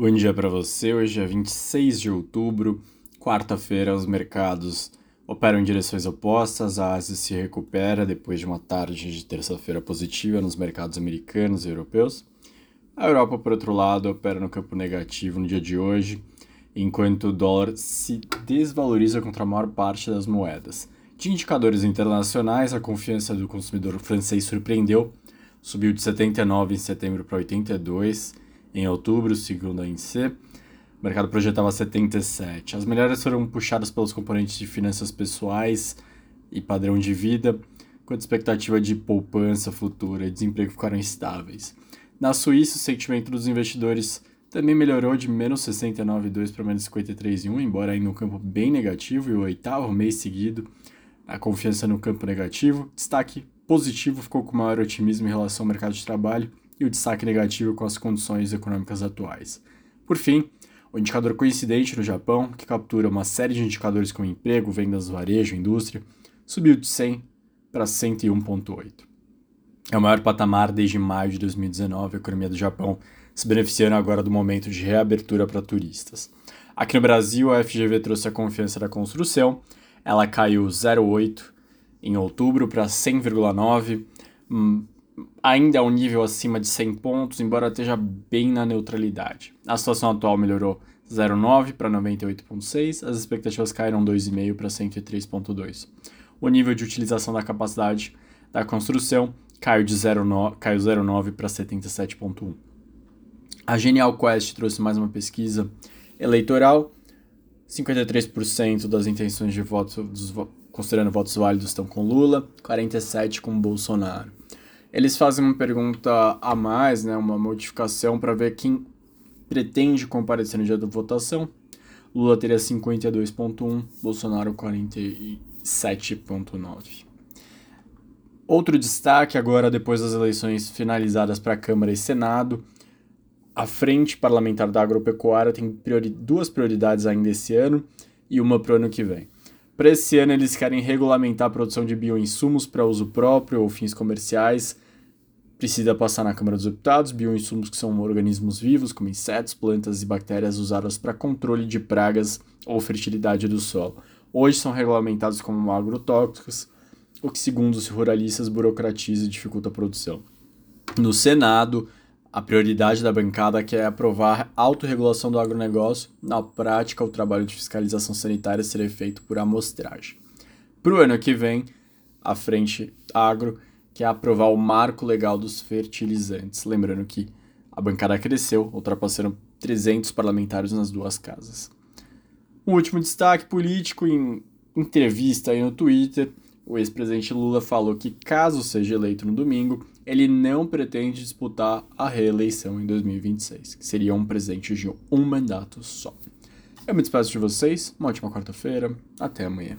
Bom dia para você. Hoje é 26 de outubro, quarta-feira. Os mercados operam em direções opostas. A Ásia se recupera depois de uma tarde de terça-feira positiva nos mercados americanos e europeus. A Europa, por outro lado, opera no campo negativo no dia de hoje, enquanto o dólar se desvaloriza contra a maior parte das moedas. De indicadores internacionais, a confiança do consumidor francês surpreendeu, subiu de 79 em setembro para 82 em outubro, segundo a INSEE. O mercado projetava 77. As melhores foram puxadas pelos componentes de finanças pessoais e padrão de vida, enquanto a expectativa de poupança futura e desemprego ficaram estáveis. Na Suíça, o sentimento dos investidores também melhorou de menos 69,2 para menos 53,1, embora ainda um campo bem negativo e o oitavo mês seguido a confiança no campo negativo. Destaque positivo ficou com maior otimismo em relação ao mercado de trabalho e o destaque negativo com as condições econômicas atuais. Por fim, o indicador coincidente no Japão, que captura uma série de indicadores como emprego, vendas, varejo, indústria, subiu de 100 para 101,8. É o maior patamar desde maio de 2019, a economia do Japão se beneficiando agora do momento de reabertura para turistas. Aqui no Brasil, a FGV trouxe a confiança da construção, ela caiu 0,8 em outubro para 100,9, ainda é um nível acima de 100 pontos, embora esteja bem na neutralidade. A situação atual melhorou 0,9 para 98,6, as expectativas caíram 2,5 para 103,2. O nível de utilização da capacidade da construção caiu de 0,9 caiu 0,9 para 77,1. A Genial Quest trouxe mais uma pesquisa eleitoral. 53% das intenções de voto, considerando votos válidos, estão com Lula, 47% com Bolsonaro eles fazem uma pergunta a mais, né, uma modificação para ver quem pretende comparecer no dia da votação. Lula teria 52.1, Bolsonaro 47.9. Outro destaque agora depois das eleições finalizadas para Câmara e Senado, a Frente Parlamentar da Agropecuária tem priori duas prioridades ainda esse ano e uma para o ano que vem. Para esse ano, eles querem regulamentar a produção de bioinsumos para uso próprio ou fins comerciais. Precisa passar na Câmara dos Deputados bioinsumos que são organismos vivos, como insetos, plantas e bactérias usadas para controle de pragas ou fertilidade do solo. Hoje são regulamentados como agrotóxicos, o que, segundo os ruralistas, burocratiza e dificulta a produção. No Senado, a prioridade da bancada é aprovar a autorregulação do agronegócio. Na prática, o trabalho de fiscalização sanitária será feito por amostragem. Para o ano que vem, a frente agro quer aprovar o marco legal dos fertilizantes. Lembrando que a bancada cresceu, ultrapassando 300 parlamentares nas duas casas. Um último destaque político em entrevista aí no Twitter, o ex-presidente Lula falou que caso seja eleito no domingo, ele não pretende disputar a reeleição em 2026, que seria um presente de um mandato só. Eu me despeço de vocês, uma ótima quarta-feira, até amanhã.